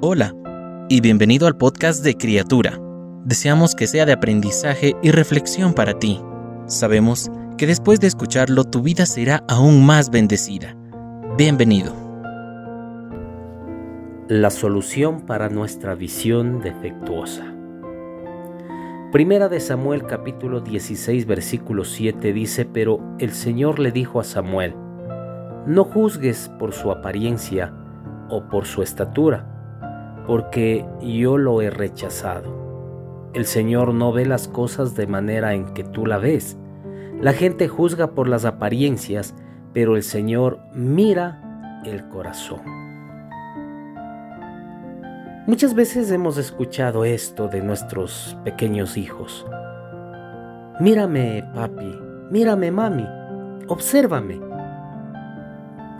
Hola y bienvenido al podcast de Criatura. Deseamos que sea de aprendizaje y reflexión para ti. Sabemos que después de escucharlo tu vida será aún más bendecida. Bienvenido. La solución para nuestra visión defectuosa. Primera de Samuel capítulo 16 versículo 7 dice, pero el Señor le dijo a Samuel, no juzgues por su apariencia o por su estatura porque yo lo he rechazado. El Señor no ve las cosas de manera en que tú la ves. La gente juzga por las apariencias, pero el Señor mira el corazón. Muchas veces hemos escuchado esto de nuestros pequeños hijos. Mírame, papi, mírame, mami, obsérvame.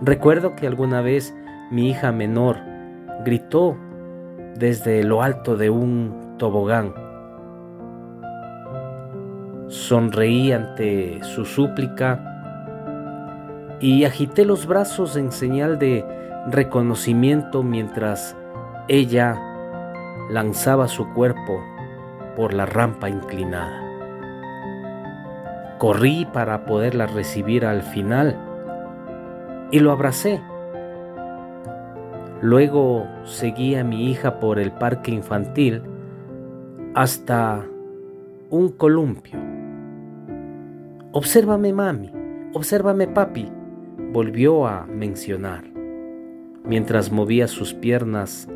Recuerdo que alguna vez mi hija menor gritó desde lo alto de un tobogán. Sonreí ante su súplica y agité los brazos en señal de reconocimiento mientras ella lanzaba su cuerpo por la rampa inclinada. Corrí para poderla recibir al final y lo abracé Luego seguí a mi hija por el parque infantil hasta un columpio. Obsérvame mami, obsérvame papi, volvió a mencionar, mientras movía sus piernas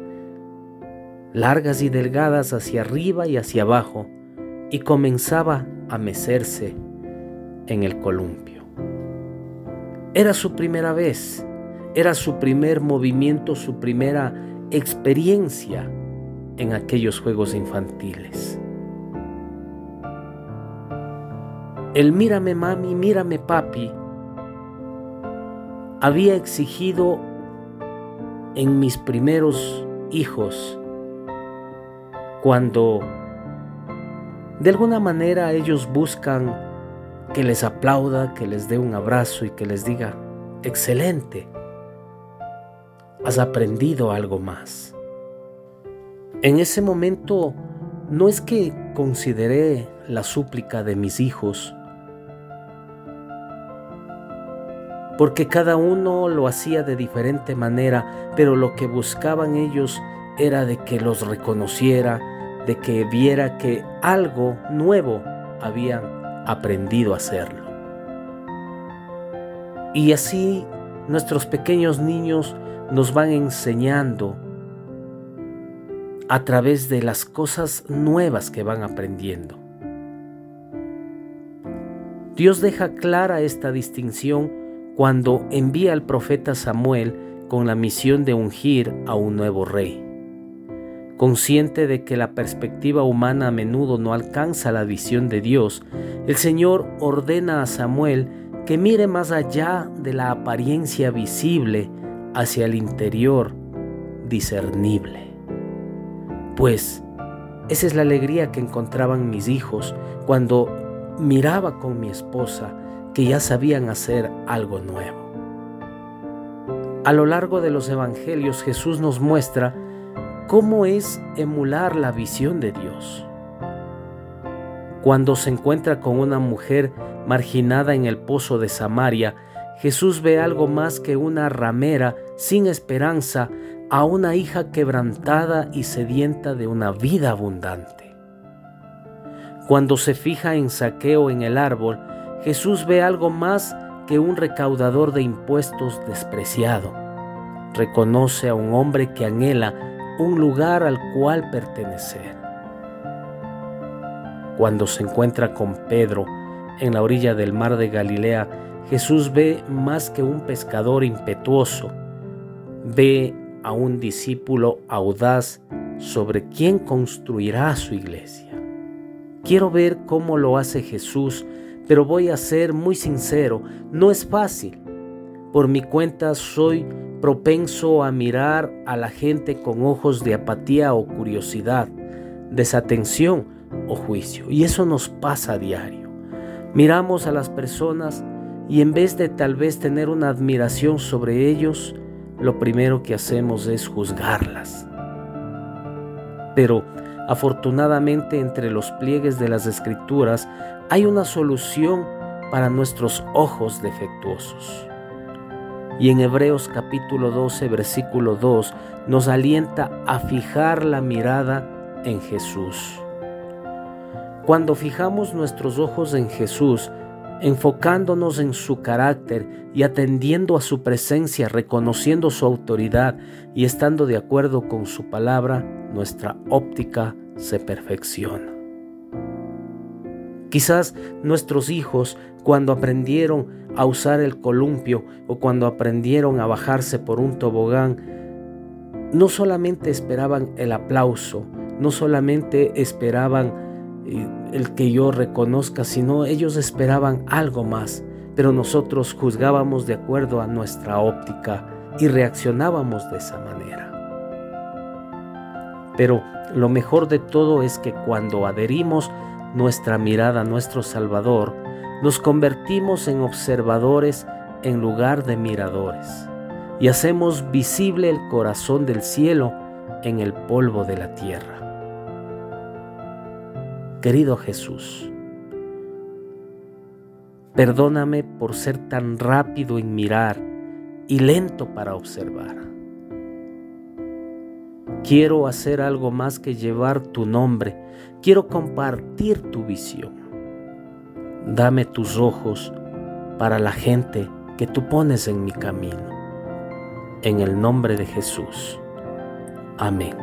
largas y delgadas hacia arriba y hacia abajo y comenzaba a mecerse en el columpio. Era su primera vez era su primer movimiento, su primera experiencia en aquellos juegos infantiles. El mírame mami, mírame papi había exigido en mis primeros hijos cuando de alguna manera ellos buscan que les aplauda, que les dé un abrazo y que les diga, excelente, has aprendido algo más. En ese momento no es que consideré la súplica de mis hijos, porque cada uno lo hacía de diferente manera, pero lo que buscaban ellos era de que los reconociera, de que viera que algo nuevo habían aprendido a hacerlo. Y así nuestros pequeños niños nos van enseñando a través de las cosas nuevas que van aprendiendo. Dios deja clara esta distinción cuando envía al profeta Samuel con la misión de ungir a un nuevo rey. Consciente de que la perspectiva humana a menudo no alcanza la visión de Dios, el Señor ordena a Samuel que mire más allá de la apariencia visible hacia el interior discernible. Pues esa es la alegría que encontraban mis hijos cuando miraba con mi esposa que ya sabían hacer algo nuevo. A lo largo de los evangelios Jesús nos muestra cómo es emular la visión de Dios. Cuando se encuentra con una mujer marginada en el pozo de Samaria, Jesús ve algo más que una ramera sin esperanza a una hija quebrantada y sedienta de una vida abundante. Cuando se fija en saqueo en el árbol, Jesús ve algo más que un recaudador de impuestos despreciado. Reconoce a un hombre que anhela un lugar al cual pertenecer. Cuando se encuentra con Pedro en la orilla del mar de Galilea, Jesús ve más que un pescador impetuoso, ve a un discípulo audaz sobre quien construirá su iglesia. Quiero ver cómo lo hace Jesús, pero voy a ser muy sincero, no es fácil. Por mi cuenta soy propenso a mirar a la gente con ojos de apatía o curiosidad, desatención o juicio, y eso nos pasa a diario. Miramos a las personas y en vez de tal vez tener una admiración sobre ellos, lo primero que hacemos es juzgarlas. Pero afortunadamente entre los pliegues de las escrituras hay una solución para nuestros ojos defectuosos. Y en Hebreos capítulo 12, versículo 2, nos alienta a fijar la mirada en Jesús. Cuando fijamos nuestros ojos en Jesús, enfocándonos en su carácter y atendiendo a su presencia, reconociendo su autoridad y estando de acuerdo con su palabra, nuestra óptica se perfecciona. Quizás nuestros hijos, cuando aprendieron a usar el columpio o cuando aprendieron a bajarse por un tobogán, no solamente esperaban el aplauso, no solamente esperaban el que yo reconozca, sino ellos esperaban algo más, pero nosotros juzgábamos de acuerdo a nuestra óptica y reaccionábamos de esa manera. Pero lo mejor de todo es que cuando adherimos nuestra mirada a nuestro Salvador, nos convertimos en observadores en lugar de miradores y hacemos visible el corazón del cielo en el polvo de la tierra. Querido Jesús, perdóname por ser tan rápido en mirar y lento para observar. Quiero hacer algo más que llevar tu nombre, quiero compartir tu visión. Dame tus ojos para la gente que tú pones en mi camino. En el nombre de Jesús. Amén.